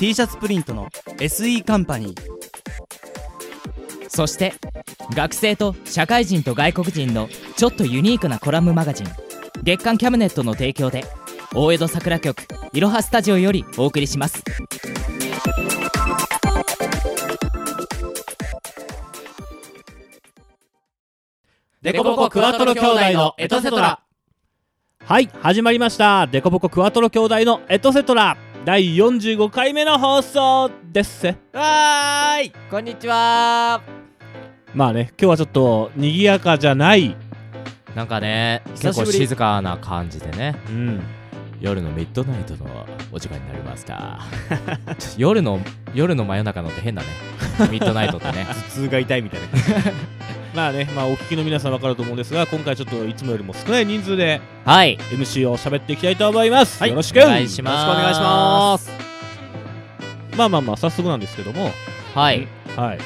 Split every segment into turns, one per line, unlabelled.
T シャツプリントの SE カンパニー。
そして学生と社会人と外国人のちょっとユニークなコラムマガジン月刊キャムネットの提供で大江戸桜局いろはスタジオよりお送りします。
デコボコクワトロ兄弟のエトセトラ。はい始まりました。デコボコクワトロ兄弟のエトセトラ第45回目の放送です。
わーい。こんにちは。
まあね今日はちょっと賑やかじゃない。
なんかね結構静かな感じでね。
うん。
夜のミッドナイトのお時間になりました 夜の夜の真夜中のって変だね。ミッドナイトってね。
頭痛が痛いみたいな
まあねまあお聞きの皆さん分かると思うんですが今回ちょっといつもよりも少ない人数で
はい。
MC を喋っていきたいと思います、よろしく
お願い。します
よろしく。お願いします。
まあまあまあ早速なんですけども。
はい。
はい。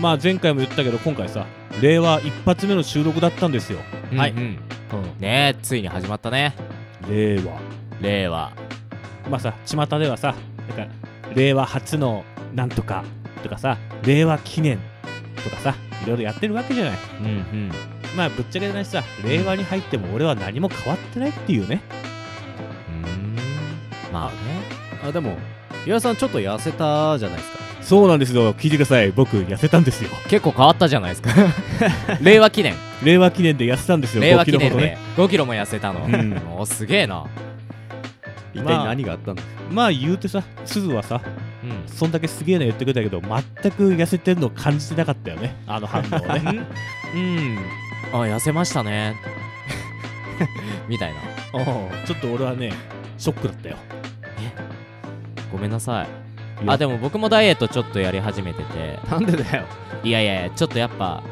まあ前回も言ったけど今回さ令和一発目の収録だったんですよ。
はい、
うん。
うん。ねえついに始まったね。
令和。
令和。
まあさ巷ではさなんか令和初のなんとかとかさ令和記念とかさいろいろやってるわけじゃない。
うんうん。
まあぶっちゃけな話さ令和に入っても俺は何も変わってないっていうね。
うーん。まあね。
あでも岩井さんちょっと痩せたじゃないですか。
そうなんですよ。聞いてください。僕痩せたんですよ。
結構変わったじゃないですか。令和記念。
令和記念で痩せたんですよ。5
令和
キ
記念で。
ロほどね。
5キロも痩せたの、
うん。
おすげえな。
一体何があったの、
まあ言うてさ鈴はさ
うん。
そんだけすげえな言ってくれたけど全く痩せてるのを感じてなかったよね。あの反応をね。
うん。あ痩せましたね。みたいな。
ちょっと俺はねショックだったよ。
ごめんなさい。あでも僕もダイエットちょっとやり始めてて。
なんでだよ。
いやいやちょっとやっぱ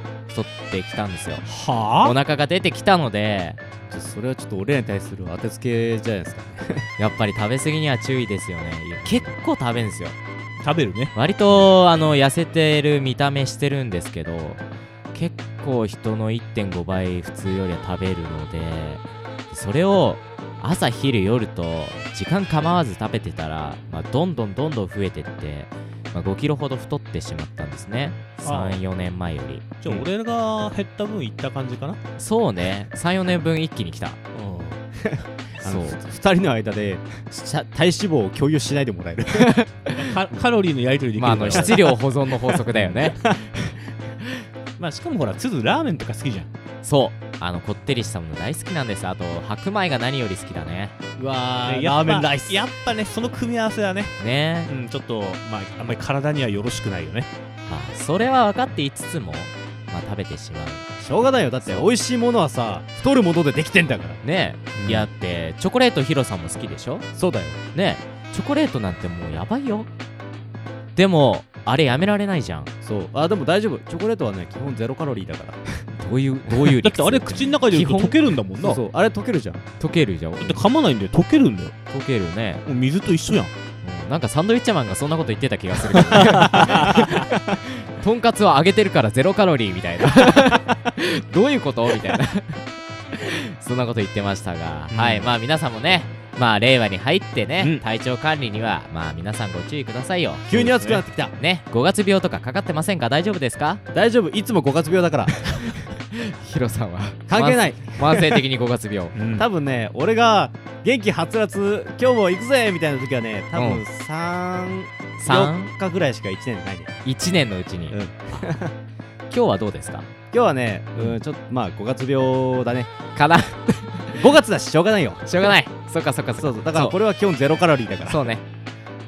太ってきたんですよ。
は
お腹が出てきたので。
それはちょっと俺らに対する当てつけじゃないですか
やっぱり食べ過ぎには注意ですよね。結構食べるんですよ。
食べるね。
割とあの痩せてる見た目してるんですけど結構人の1.5倍普通よりは食べるのでそれを朝昼夜と時間構わず食べてたら、まあ、どんどんどんどん増えてって、まあ、5キロほど太ってしまったんですね。
ああ。
34年前より。
じゃあ俺が減った分いった感じかな？
そうね。34年分一気に来た。
あ
そう。
の ふ二人の間で体脂肪を共有しないでもらえる。
カカロリーのやり取りでき
まああの質量保存の法則だよね。
まあしかもほらつづラーメンとか好きじゃん
そう。あのこってりしたもの大好きなんです。あと白米が何より好きだね。
うわー
ねやっぱ
ラーメンライス
やっぱねその組み合わせはね。
ね。
うんちょっとまああんまり体にはよろしくないよね。
まあそれは分かっていつつも、まあ、食べてしまう。
しょうがないよ。だって美味しいものはさ太るものでできてんだから。
ね。え、
うん。
いやってチョコレートヒロさんも好きでしょ？
そうだよ。
ね。えチョコレートなんてもうやばいよ。でもあれやめられないじゃん。
そう。あでも大丈夫。チョコレートはね基本ゼロカロリーだから。
どういうどういう理屈
だってあれ口の中で溶けるんだもんな。
そうそう。あれ溶けるじゃん。
溶けるじゃん。
だって噛まないんだよ。溶けるんだよ
溶けるね、
もう水と一緒やん。
うん。なんかサンドウィッチマンがそんなこと言ってた気がするけど、とんかつを揚げてるからゼロカロリーみたいな。どういうこと？みたいな。そんなこと言ってましたが、
うん。
はい。まあ皆さんもねまあ令和に入ってね、
うん。
体調管理にはまあ皆さんご注意くださいよ。
急に暑くなってきた。
ね5月病とかかかってませんか？大丈夫ですか？
大丈夫。いつも5月病だから。
ヒロさんは。
関係ない。
慢性的に5月病。
うん。
多分ね俺が元気はつらつ今日も行くぜみたいな時はね多
うん。
分34
3
日ぐらいしか1年ないね。
1年のうちに、
うん。
今日はどうですか？
今日はねうんちょっとまあ5月病だね。
かな
5月だししょうがないよ。
しょうがない。そっかそっか
そうそうだからこれは基本ゼロカロリーだから。
そうね。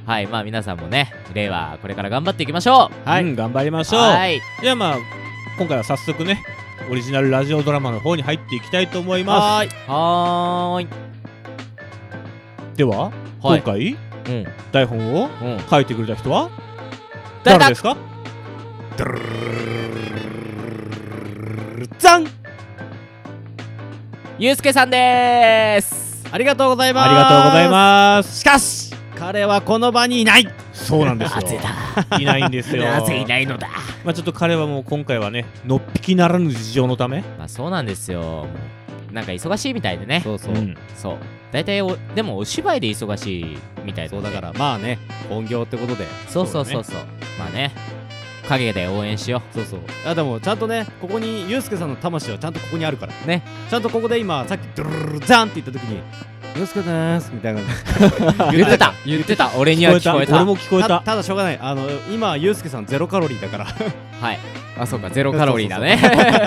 はいまあ皆さんもね令和これから頑張っていきましょ
はい。
うん。頑張りま
う
しょう。
はい。
じゃあまあ今回は早速ねオリジナルラジオドラマの方に入っていきたいと思いま
はーい。
はーい。
すでは、
はい。
今回
うん。
台本を
うん。
書いてくれた人は
誰
ですか？
ザン
ゆうすけさんでーす。
ありがとうございます。
ありがとうございます。
しかし彼はこの場にいない。
そうなんですよ。
なぜだ。
いないんですよ。
なぜいないのだ。
まあちょっと彼はもう今回はねのっぴきならぬ事情のため。
まあそうなんですよ。なんか忙しいみたいでね。
そうそう、
うん。
そう。大体おでもお芝居で忙しいみたいで
そうだからまあね本業ってことで。
そうそうそうそう。まあね陰で応援しよ
そうそう。あでもちゃんとねここにユうスケさんの魂はちゃんとここにあるから。
ね。
ちゃんとここで今さっきドゥルルルザンって言った時にユうスケでーすみたいな
う 言ってた。言ってた。俺には聞こえた。
俺も聞こえた。
たただしょうがない。あの今ユうスケさんゼロカロリーだから。
はい。あそうか。ゼロカロリーだね。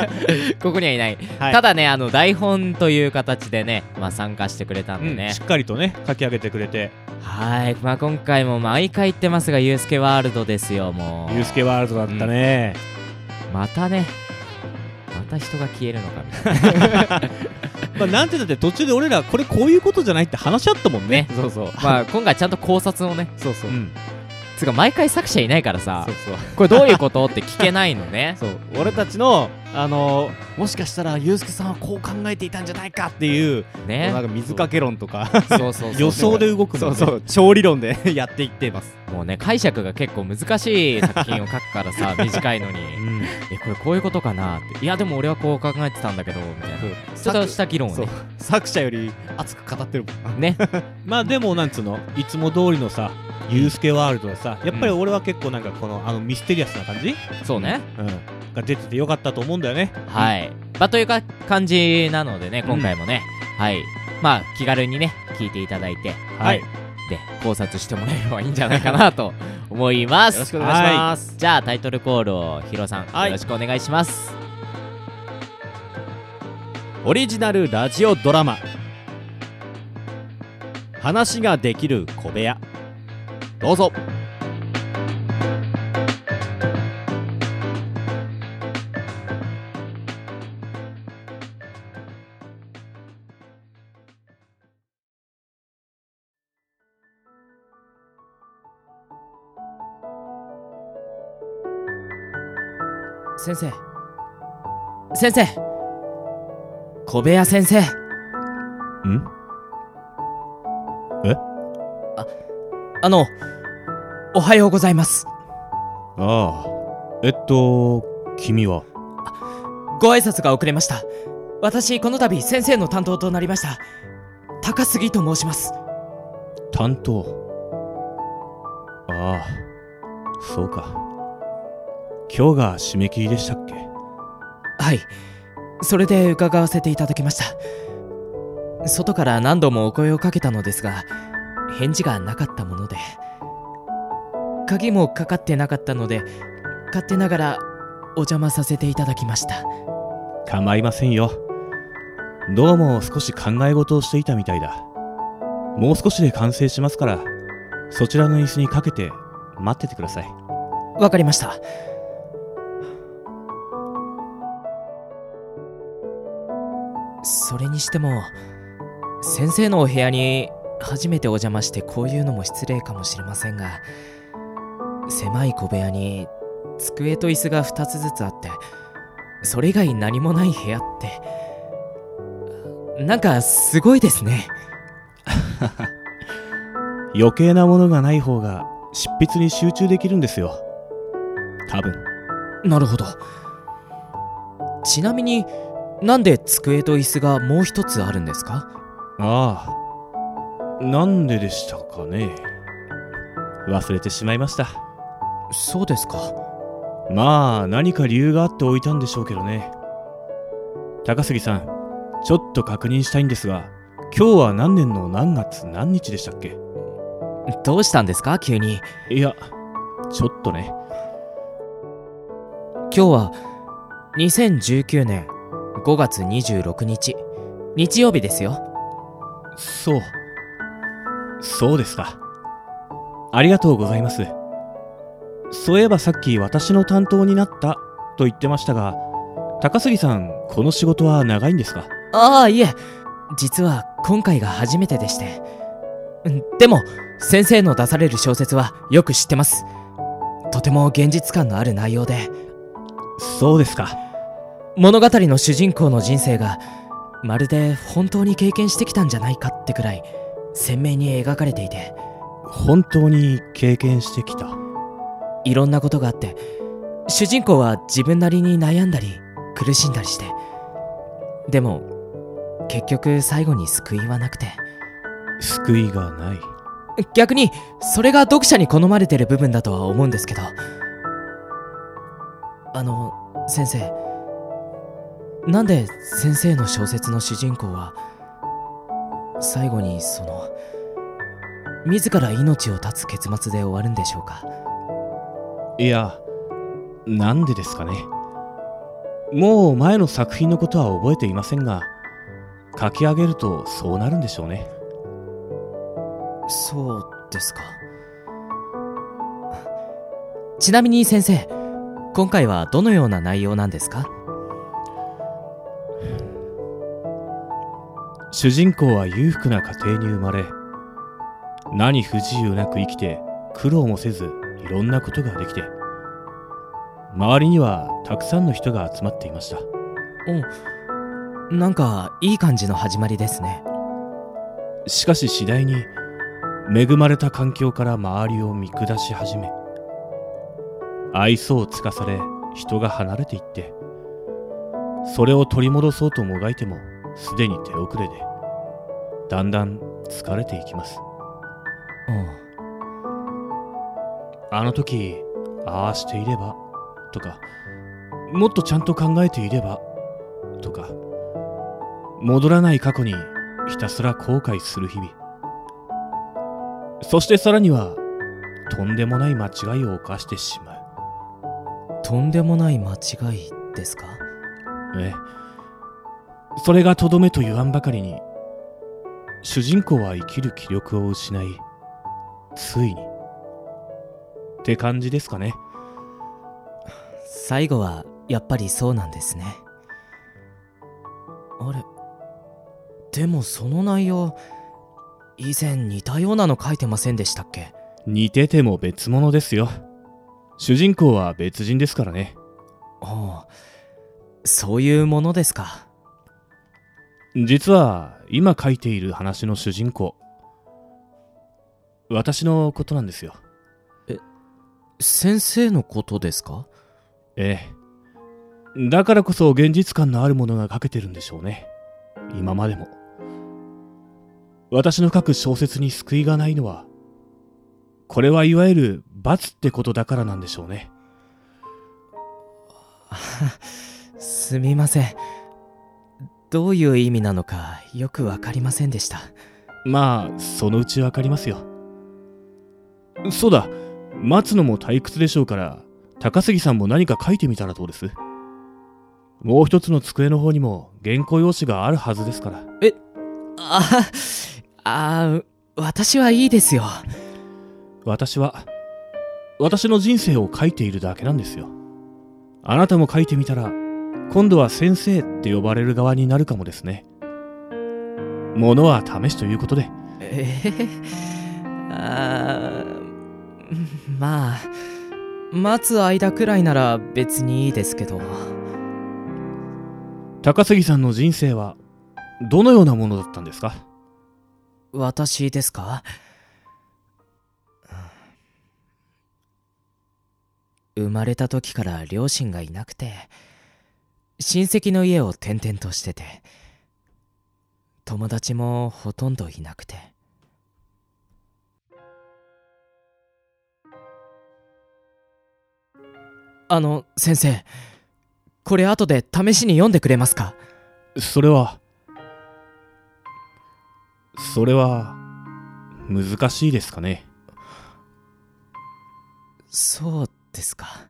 ここにはいない、
はい。
ただねあの台本という形でね、まあ、参加してくれたんでね。
うん、し、っかりとね書き上げてくれて。
はい。まあ今回も毎回言ってますがユースケワールドですよもう。
ユースケワールドだったね、
またね。また人が消えるのかみたいな。
まあなんてだって途中で俺らこれこういうことじゃないって話し合ったもんね。
ね
そうそう。
まあ今回ちゃんと考察をね。
そうそう。うん
つうか毎回作者いないからさ
そうそう。
これどういうことって聞けないのね。
そう。俺たちのあのもしかしたらユうスケさんはこう考えていたんじゃないかっていう、
ね。
なんか水かけ論とか
そうそうそう。
予想で動くのね
そうそう。調理論で やっていってます。
もうね解釈が結構難しい作品を書くからさ 短いのに。
うん。
えこれこういうことかなって。いやでも俺はこう考えてたんだけどみたいな。ちょっとした議論をね。
作者より熱く語ってるもん。
ね。
まあでもなんつうの？いつも通りのさユースケワールドはさやっぱり俺は結構なんかこのあのミステリアスな感じ、
そうね。
うん、が出ててよかったと思うんだよね。
はい。まあというか感じなのでね今回もね、はい。まあ気軽にね聞いていただいて。
はい。
で考察してもらえればいいんじゃないかなと思います。
よろしくお願いします、
じゃあタイトルコールをヒロさん、
はい。
よろしくお願いします。
オリジナルラジオドラマ。話ができる小部屋どうぞ。
先生。先生。小部屋先生。
ん？
あのおはようございます。
ああえっと君は？
ご挨拶が遅れました。私この度先生の担当となりました。高杉と申します。
担当？ああそうか。今日が締め切りでしたっけ？
はい。それで伺わせていただきました。外から何度もお声をかけたのですが返事がなかったもので鍵もかかってなかったので勝手ながらお邪魔させていただきました。
構いませんよ。どうも少し考え事をしていたみたいだ。もう少しで完成しますからそちらの椅子にかけて待っててください。
わかりました。それにしても先生のお部屋に初めてお邪魔してこういうのも失礼かもしれませんが狭い小部屋に机と椅子が2つずつあってそれ以外何もない部屋って。なんかすごいですね。
余計なものがない方が執筆に集中できるんですよ。多分。
なるほど。ちなみになんで机と椅子がもう一つあるんですか？
ああ。なんででしたかね。忘れてしまいました
そうですか。
まあ何か理由があって置いたんでしょうけどね。高杉さんちょっと確認したいんですが今日は何年の何月何日でしたっけ？
どうしたんですか？急に。
いやちょっとね。
今日は2019年5月26日日曜日ですよ。
そう。そうですか。ありがとうございますそういえばさっき私の担当になったと言ってましたが高杉さんこの仕事は長いんですか？
ああいえ。実は今回が初めてでして。うんでも先生の出される小説はよく知ってます。とても現実感のある内容で。
そうですか。
物語の主人公の人生がまるで本当に経験してきたんじゃないかってくらい鮮明に描かれていて。
本当に経験してきた？
いろんなことがあって主人公は自分なりに悩んだり苦しんだりして。でも結局最後に救いはなくて。
救いがない。
逆にそれが読者に好まれてる部分だとは思うんですけど。あの先生。なんで先生の小説の主人公は最後にその自ら命を絶つ結末で終わるんでしょうか？
いやなんでですかね。もう前の作品のことは覚えていませんが書き上げるとそうなるんでしょうね。
そうですか。ちなみに先生今回はどのような内容なんですか？
主人公は裕福な家庭に生まれ何不自由なく生きて苦労もせずいろんなことができて周りにはたくさんの人が集まっていました。
おなんかいい感じの始まりですね。
しかし次第に恵まれた環境から周りを見下し始め愛想をつかされ人が離れていってそれを取り戻そうともがいてもすでに手遅れでだんだん疲れていきます。あの時ああしていればとかもっとちゃんと考えていればとか戻らない過去にひたすら後悔する日々。そしてさらにはとんでもない間違いを犯してしまう。
とんでもない間違いですか？
ええ。それがとどめと言わんばかりに主人公は生きる気力を失いついにって感じですかね。
最後はやっぱりそうなんですね。あれ？でもその内容以前似たようなの書いてませんでしたっけ？
似てても別物ですよ。主人公は別人ですからね。
ああそういうものですか。
実は今書いている話の主人公私のことなんですよ
先生のことですか？
ええ。だからこそ現実感のあるものが書けてるんでしょうね。今までも。私の書く小説に救いがないのはこれはいわゆる罰ってことだからなんでしょうね。
すみません。どういう意味なのかよくわかりませんでした。
まあそのうちわかりますよ。そうだ待つのも退屈でしょうから高杉さんも何か書いてみたらどうです？もう一つの机の方にも原稿用紙があるはずですから。
ああ私はいいですよ。
私は私の人生を書いているだけなんですよ。あなたも書いてみたら今度は先生って呼ばれる側になるかもですね。ものは試しということで。
ええあーまあ待つ間くらいなら別にいいですけど。
高杉さんの人生はどのようなものだったんですか？
私ですか？生まれた時から両親がいなくて親戚の家を転々としてて友達もほとんどいなくてあの先生。これ後で試しに読んでくれますか？
それはそれは難しいですかね。
そうですか。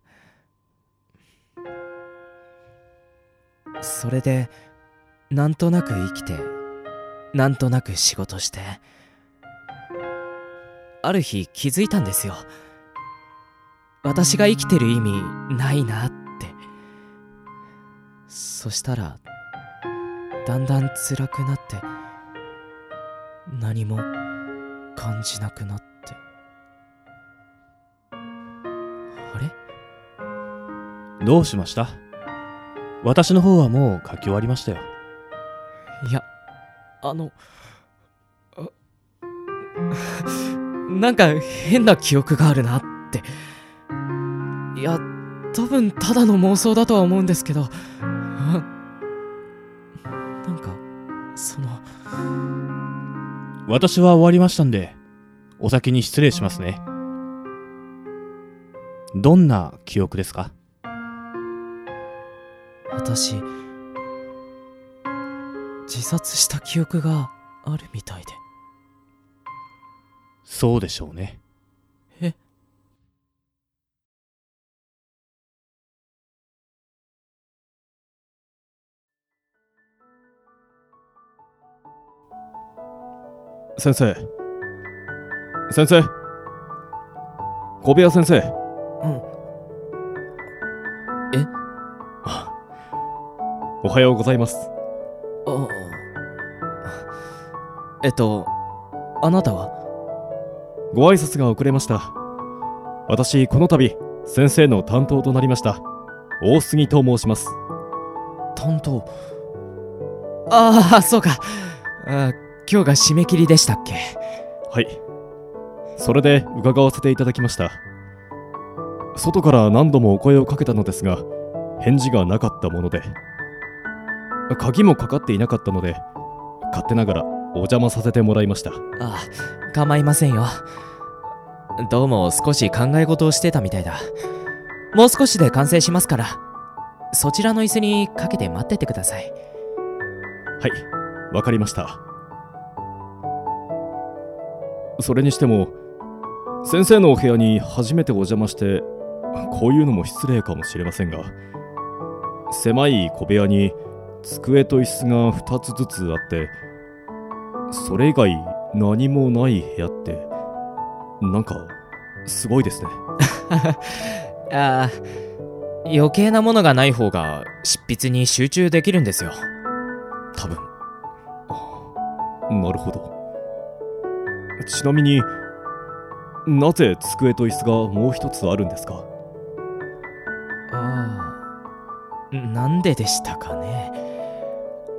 それでなんとなく生きてなんとなく仕事してある日気づいたんですよ私が生きてる意味ないなって。そしたらだんだん辛くなって何も感じなくなって。あれ？
どうしました？私の方はもう書き終わりましたよ。
いやあのあ なんか変な記憶があるなっていや多分ただの妄想だとは思うんですけど。あ なんかその。
私は終わりましたんでお先に失礼しますね。どんな記憶ですか？
私自殺した記憶があるみたいで。
そうでしょうね
先生。先生。小部屋先生。
うん。え？
おはようございます。
あえっとあなたは？
ご挨拶が遅れました。私この度先生の担当となりました。大杉と申します。
担当？ああそうか。あ今日が締め切りでしたっけ？
はい。それで伺わせていただきました。外から何度もお声をかけたのですが返事がなかったもので。鍵もかかっていなかったので勝手ながらお邪魔させてもらいました。
ああ構いませんよ。どうも少し考え事をしてたみたいだ。もう少しで完成しますからそちらの椅子にかけて待っててください。
はい。わかりましたそれにしても先生のお部屋に初めてお邪魔してこういうのも失礼かもしれませんが狭い小部屋に机と椅子が2つずつあってそれ以外何もない部屋ってなんかすごいですね。
ああ余計なものがない方が執筆に集中できるんですよ。多分。
なるほどちなみになぜ机と椅子がもう一つあるんですか？
ああなんででしたかね？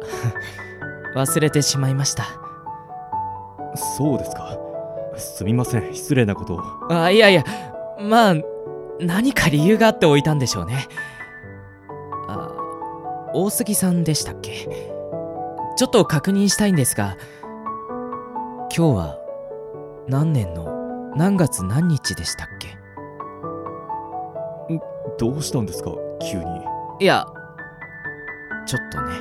忘れてしまいました。
そうですか。すみません失礼なことを。
あいやいやまあ何か理由があって置いたんでしょうね。あ大杉さんでしたっけ？ちょっと確認したいんですが今日は何年の何月何日でしたっけ？
どうしたんですか？急に。
いやちょっとね。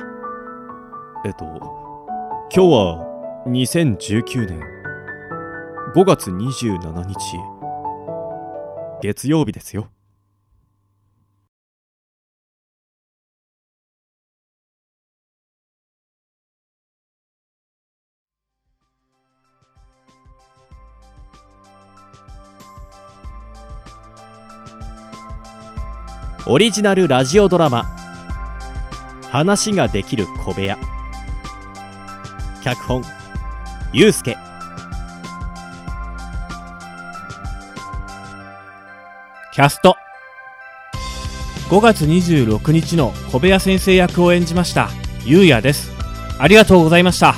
えっと今日は2019年5月27日月曜日ですよオリジナルラジオドラマ「話ができる小部屋」脚本ゆうすけ
キャスト。5月26日の小部屋先生役を演じました。ゆうやです。ありがとうございました。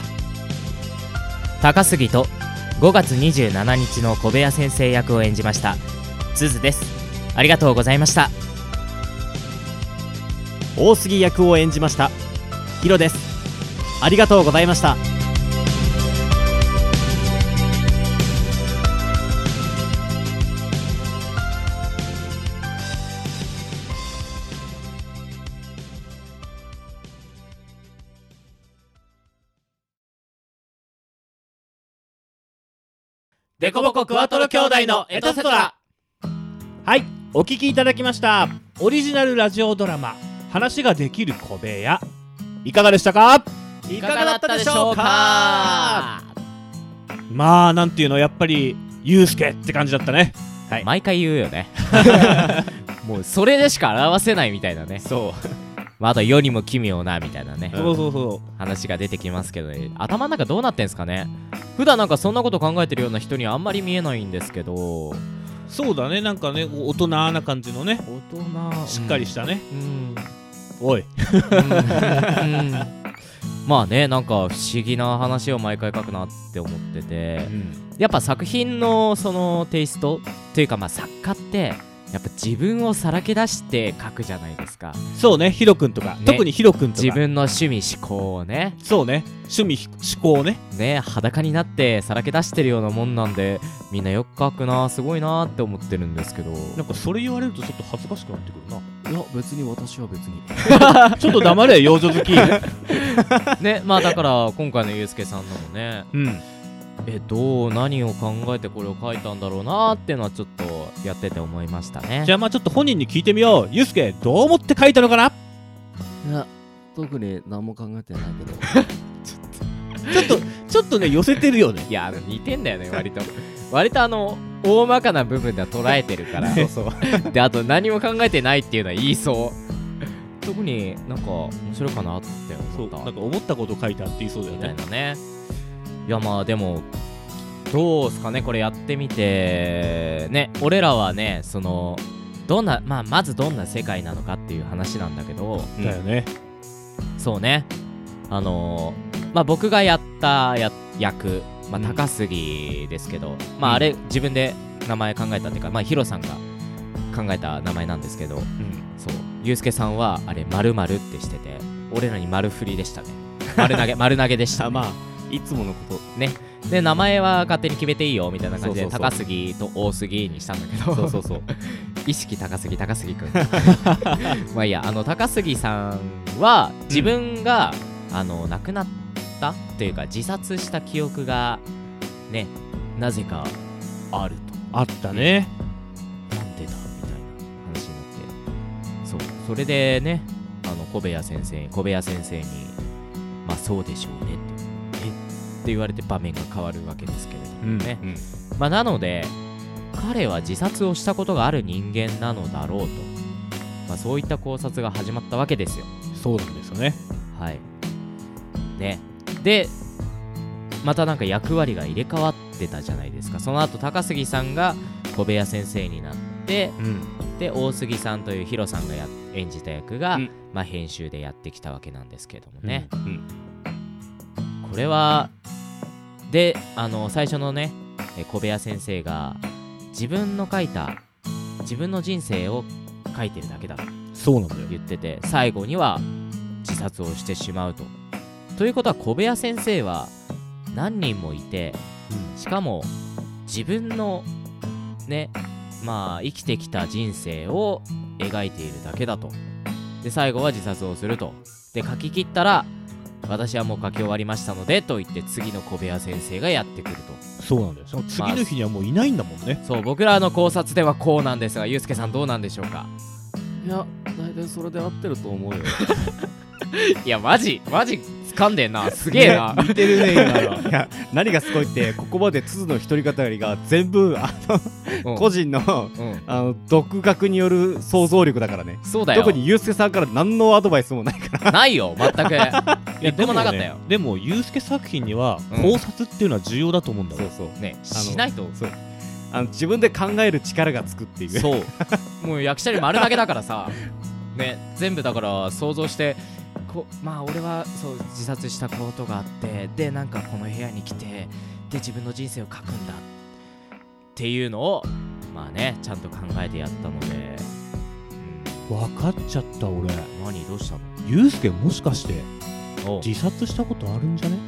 高杉と5月27日の小部屋先生役を演じました。すずです。ありがとうございました
大杉役を演じました。ヒロです。ありがとうございました。
デコボコクワトロ兄弟のエトセトラはいお聞きいただきました。オリジナルラジオドラマ。話ができる小部屋」いかがでしたか？
いかがだったでしょうか？
まあなんていうのやっぱりユうスケって感じだったね。
毎回言うよね。もうそれでしか表せないみたいなね。
そう。
まあ、あと世にも奇妙なみたいなね。
そうそうそ
話が出てきますけどね頭の中どうなってんすかね？普段なんかそんなこと考えてるような人にはあんまり見えないんですけど。
うそうだね。なんかね大人な感じのね。
大人。
しっかりしたね、
うん
おい。
うん。まあねなんか不思議な話を毎回書くなって思ってて。やっぱ作品のそのテイストというかまあ作家ってやっぱ自分をさらけ出して書くじゃないですか。
そうねヒロ君とか、
ね。
特にヒロ君とか。
自分の趣味思考をね。
そうね。趣味思考ね。
ね裸になってさらけ出してるようなもんなんでみんなよく書くなすごいなって思ってるんですけど。
なんかそれ言われるとちょっと恥ずかしくなってくるな。い
や別に私は別に。
ちょっと黙れ幼女好き
ねまあだから今回のゆうすけさんのもね
うん。
えどう何を考えてこれを書いたんだろうなっていうのはちょっとやってて思いましたね。
じゃあまあちょっと本人に聞いてみよう。ゆうすけどう思って書いたのかな？い
や特に何も考えてないけど。
ちょっとちょっとね寄せてるよね。
いやあの似てんだよね割と。割とあの大まかな部分では捉えてるから。
そうそう。
であと何も考えてないっていうのは言いそう。特になんか面白いかなって
そう
思った。
なんか思ったこと書いたって言いそうだよ
みたい
ね
なね。いやまあでもどうすかねこれやってみて。ね俺らはねそのどんなまあまずどんな世界なのかっていう話なんだけど。
だよね。
そうね。あのーまあ僕がやったや役、まあ、
うん。
高杉ですけど、まああれ自分で名前考えたっていうかまあヒロさんが考えた名前なんですけど。
うん。
そう。ユうスケさんはあれ丸々ってしてて。俺らに丸振りでしたね。丸投げ丸投げでした、
あ まあいつものこと。
ねで名前は勝手に決めていいよみたいな感じで高杉と大杉にしたんだけど。
そうそうそう。
意識高杉高杉くん まあいいやあの高杉さんは自分が、あの亡くなったっていうか自殺した記憶がねなぜかある
あったね。
となんでだみたいな話になって。そう。それでねあの小部屋先生小部屋先生にまあそうでしょうねって言われて場面が変わるわけですけれどもね、まあなので彼は自殺をしたことがある人間なのだろうと、まあ、そういった考察が始まったわけですよ。
そうなんですよね。
はい。ね。でまたなんか役割が入れ替わってたじゃないですか。その後高杉さんが小部屋先生になって
うん。
で大杉さんというヒロさんがや演じた役が、
うん。
まあ、編集でやってきたわけなんですけどもね、
うん。
これはであの最初のねえ小部屋先生が自分の書いた自分の人生を書いてるだけだと
そうなんだよ
言ってて最後には自殺をしてしまうと。ということは小部屋先生は何人もいてしかも自分のねまあ生きてきた人生を描いているだけだと。で最後は自殺をすると。で書き切ったら私はもう書き終わりましたのでと言って次の小部屋先生がやってくると。
そうなんだよ。その次の日にはもういないんだもんね。
そう僕らの考察ではこうなんですがゆうすけさんどうなんでしょうか？
いや大体それで合ってると思うよ。
いやマジマジ掴んでんな。すげえな。
似てるね今の。いや何がすごいってここまで鈴の一人語りが全部あ
うん。
の個人の
うん。
あの独学による想像力だからね。
そうだよ。
特にユうスケさんから何のアドバイスもないから。
ないよ全く。
い
一個もなかったよ。
ねでもユうスケ作品には
うん。
考察っていうのは重要だと思うんだよ、
そうそう。
ねしないと。
そう。あの自分で考える力がつくっていう。
そう。もう役者に丸投げだからさ。ね全部だから想像してこまあ俺はそう自殺したことがあってでなんかこの部屋に来てで自分の人生を書くんだっていうのをまあねちゃんと考えてやったので、
分かっちゃった俺。
うん、何？どうした
ユうスケもしかして自殺したことあるんじゃね？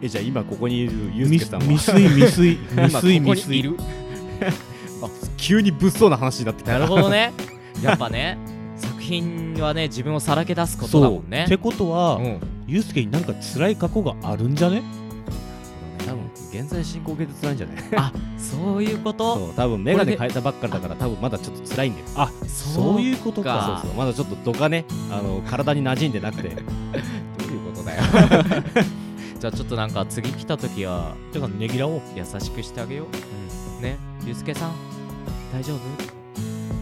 えじゃあ今ここにいるユうス
未
ケさんは？
未遂未遂
今
未遂未遂
にいる？
あ急に物騒な話になってきた。
なるほどね。やっぱね作品はね自分をさらけ出すことだもんね。
ってことは、
うん。
ユうスケになんか辛い過去があるんじゃね？
多分
現在進行形で辛いんじゃない
あそういうこと？
そう。多分メガネ変えたばっかりだから多分まだちょっと辛いんだよ。
あそういうこと
か。
か
そうそう。まだちょっと度がねあの体に馴染んでなくて。
どういうことだよ。じゃあちょっとなんか次来た時は
だからねぎらおう。
優しくしてあげよう、ね？ゆうすけさん大丈夫？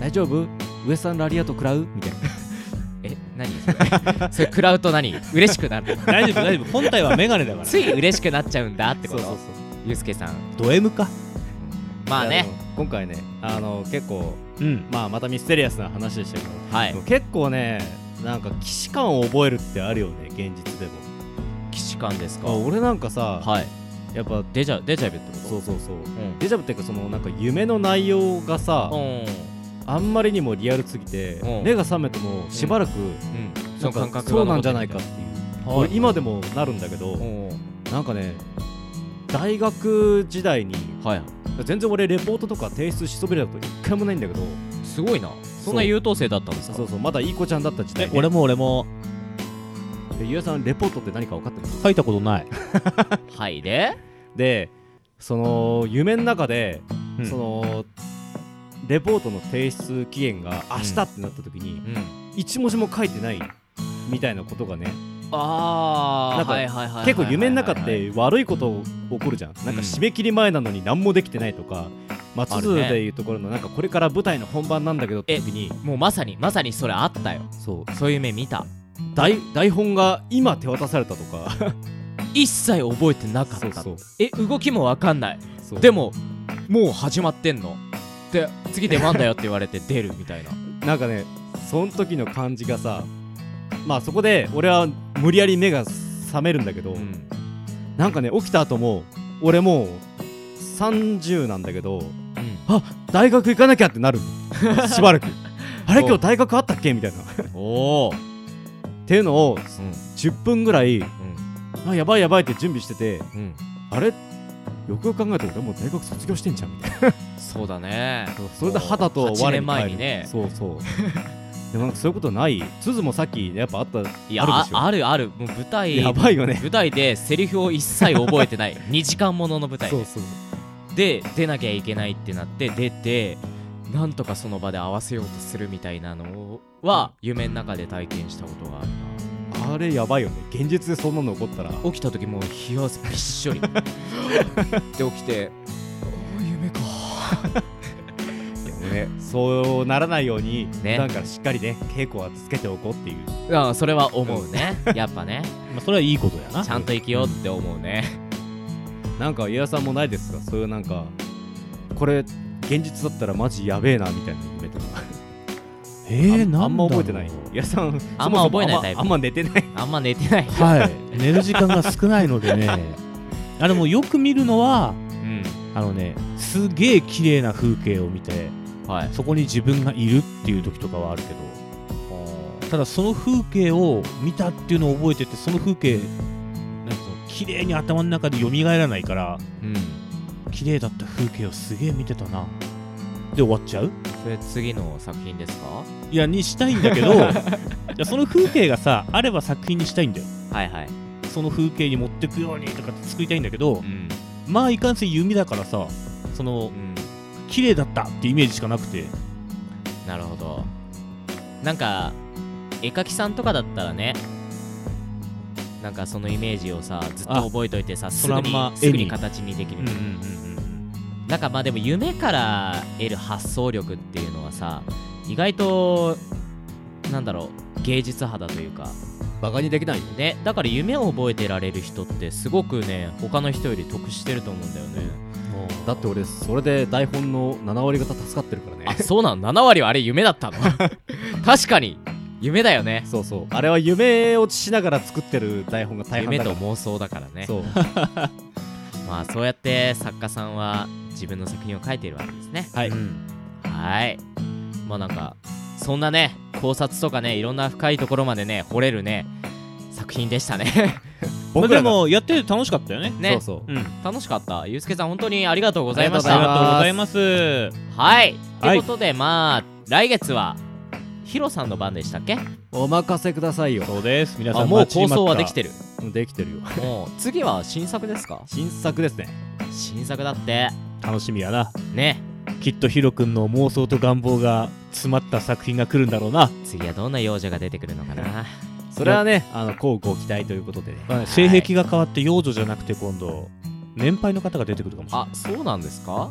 大丈夫？ウエスタンラリアート食らう？みたいな。
え何？そ れそれ食らうと何？嬉しくなる
大丈夫大丈夫。本体はメガネだから。
つい嬉しくなっちゃうんだってこと？
そうそう
ゆう。すけさん。
ド M か？
まあね。
今回ねあの結構
うん。
まあまたミステリアスな話でしたけど、
はい。
結構ねなんか既視感を覚えるってあるよね現実でも。
既視感ですか？
あ俺なんかさ、
はい。
やっぱ
デジャデジャブってこと？
そうそうそう、
ん。
デジャブっていうかそのなんか夢の内容がさ、
うん
あんまりにもリアルすぎて、
うん。
目が覚めてもしばらく、
うん。
なんか
その感覚
そうなんじゃないかっていう、
はい。
俺今でもなるんだけど、
うん。
なんかね大学時代に
はい。
全然俺レポートとか提出しそびれたこと一回もないんだけど
すごいな。そんな優等生だったんですか？
そうそうまだいい子ちゃんだった時代、ね、
俺も俺も。
でゆうやさんレポートって何か分かってます？
書いたことない。
はい。で？
でその夢の中で、
うん。
そのレポートの提出期限が明日ってなった時に、
うん。
一文字も書いてないみたいなことがね
ああ
結構夢の中って悪いこと起こるじゃん。なんか締め切り前なのに何もできてないとか、まあ、
あるね。
地図でいうところのなんかこれから舞台の本番なんだけどって時に
もうまさにまさにそれあったよ。
そう。
そういう夢見た。
台台本が今手渡されたとか。
一切覚えてなかった。
そうそう。
え動きもわかんない。でももう始まってんの？で次出番だよって言われて出るみたいな。
なんかねその時の感じがさまあそこで俺は無理やり目が覚めるんだけど、
うん。
なんかね起きた後も俺もう30なんだけど
うん。
あ大学行かなきゃってなる。の しばらく。あれ
お
今日大学あったっけみたいな。っ
おお
ていうのを
うん。
10分ぐらい
うん。
あやばいやばいって準備してて
うん。
あれ？よくよく考えたら俺もう大学卒業してんじゃんみたいな
そうだね。
それで肌と
8年
我に返る
前にね。
そうそう。でもなんかそういうことない。鈴もさっきやっぱあった
いやあ
あるでしょ？
あるある。もう舞台
やばいよね。
舞台でセリフを一切覚えてない。2時間ものの舞台で。で出なきゃいけないってなって出てなんとかその場で合わせようとするみたいなのは夢の中で体験したことがある
あれやばいよね。現実でそんなの起こったら。
な起きた時もう冷や汗びっしょり。で起きて
ねそうならないように
ね。
普段からしっかりね稽古はつけておこうっていう。
あーそれは思うね。やっぱね。
まあそれはいいことやな。
ちゃんと生きようって思うね。
なんか家田さんもないですか？そういうなんかこれ現実だったらマジやべえなみたいな夢とか
えー、なんだろう。
あんま覚えてない。家田さん
あんま覚えないタイプ
あんまあんま寝てない。
あんま寝てない。
はい。寝る時間が少ないのでね。あでもよく見るのは
うん
あのねすげえ綺麗な風景を見て
はい。
そこに自分がいるっていう時とかはあるけどただその風景を見たっていうのを覚えててその風景なんつうの綺麗に頭の中で蘇らないから
うん。
綺麗だった風景をすげえ見てたな。で終わっちゃう？
それ次の作品ですか？
いやにしたいんだけど いやその風景がさあれば作品にしたいんだよ。
はいはい。
その風景に持ってくようにとかって作りたいんだけど
うん
まあいかんせん弓だからさその
うん。
綺麗だったってイメージしかなくて。
なるほど。なんか絵描きさんとかだったらねなんかそのイメージをさずっと覚えといてさすぐに
そのまんます
ぐに形にできる、
うんうんうん
なんかまあでも夢から得る発想力っていうのはさ意外となんだろう芸術肌というか
バカにできないよ
ね。だから夢を覚えてられる人ってすごくね他の人より得してると思うんだよね。
だって俺それで台本の7割方助かってるからね。
あそうなの7割はあれ夢だったの？確かに。夢だよね。
そうそう。あれは夢落ちしながら作ってる台本が大半
夢と妄想だからね。
そう。
まあそうやって作家さんは自分の作品を書いているわけですね。
はい、
はい。まあなんかそんなね考察とかねいろんな深いところまでね掘れるね作品でしたね。
僕らが
もやってて楽しかったよね。
ね。
そうそう。
うん。
楽しかった。ゆうすけさん本当にありがとうございまし
あり
た
がとうございます。
はい。と
はい。
いうことでまあ来月はヒロさんの番でしたっけ？
お任せくださいよ。
そうです。皆さん
あもう構想はできてる。
う
できてるよ。
もう次は新作ですか？
新作ですね。
新作だって。
楽しみやな。
ね
きっとヒロ君の妄想と願望が詰まった作品が来るんだろうな、
次はどんな幼女が出てくるのかな。
それはねあのこうご期待ということでね。
まあね性癖が変わって幼女じゃなくて今度年配の方が出てくるかもしれない。
あそうなんですか？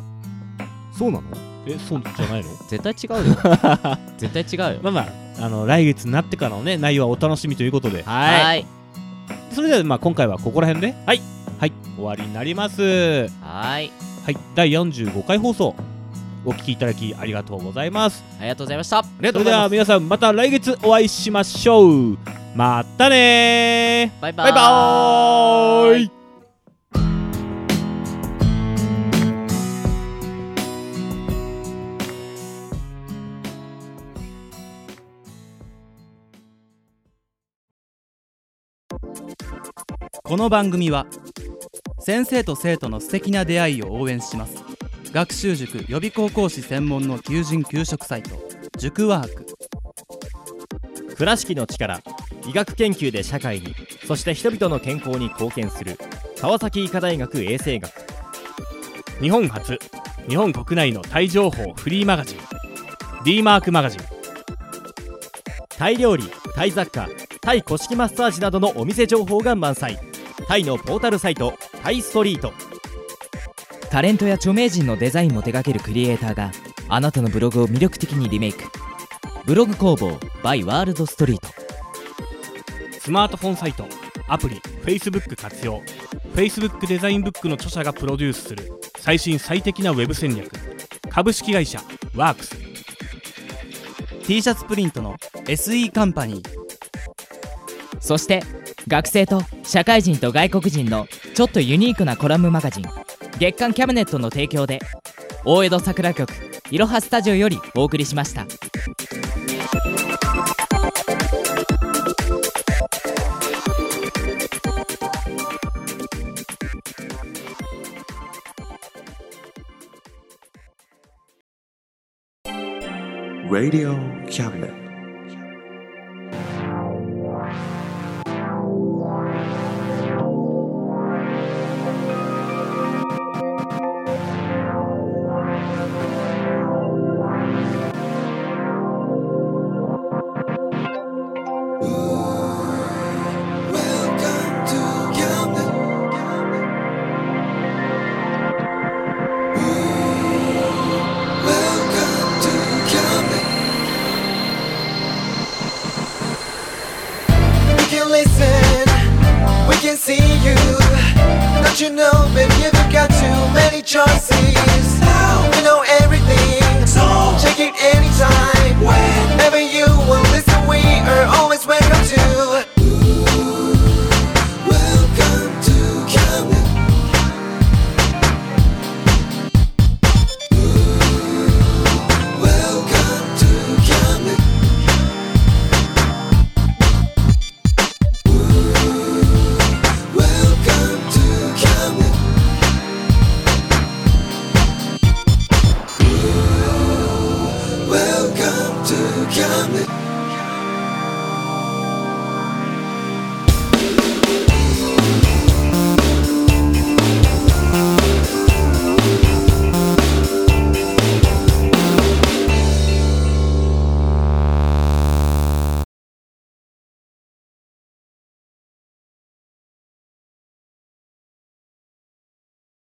そうなの？
えそうじゃないの？
絶対違うよ。絶対違うよ。
まあまああの来月になってからのね内容はお楽しみということで。
はい。
はい。
それではまあ今回はここら辺で。
はい。
はい。終わりになります。は
はい。
い第45回放送お聞きいただきありがとうございます。
ありがとうございました。
そうれでは皆さんまた来月お会いしましょう。またねー。
バイバーイ。
バイバーイ。
この番組は先生と生徒の素敵な出会いを応援します学習塾予備高校師専門の求人・給食サイト塾ワーク。
倉敷の力医学研究で社会にそして人々の健康に貢献する川崎医科大学衛生学。
日本初日本国内のタイ情報フリーマガジン D マークマガジン。
タイ料理タイ雑貨タイ古式マッサージなどのお店情報が満載。タイのポータルサイトタイストリート
タレントや著名人のデザインも手掛けるクリエイターがあなたのブログを魅力的にリメイク。ブログ工房 by ワールドストリート。
スマートフォンサイトアプリ Facebook 活用。Facebook デザインブックの著者がプロデュースする最新最適なウェブ戦略。株式会社ワークス。
T シャツプリントの SE カンパニー。
そして学生と社会人と外国人のちょっとユニークなコラムマガジン月刊キャムネットの提供で大江戸桜局いろはスタジオよりお送りしました
Radio Cabinet.
See you. Don't you know, baby, you've got too many choices.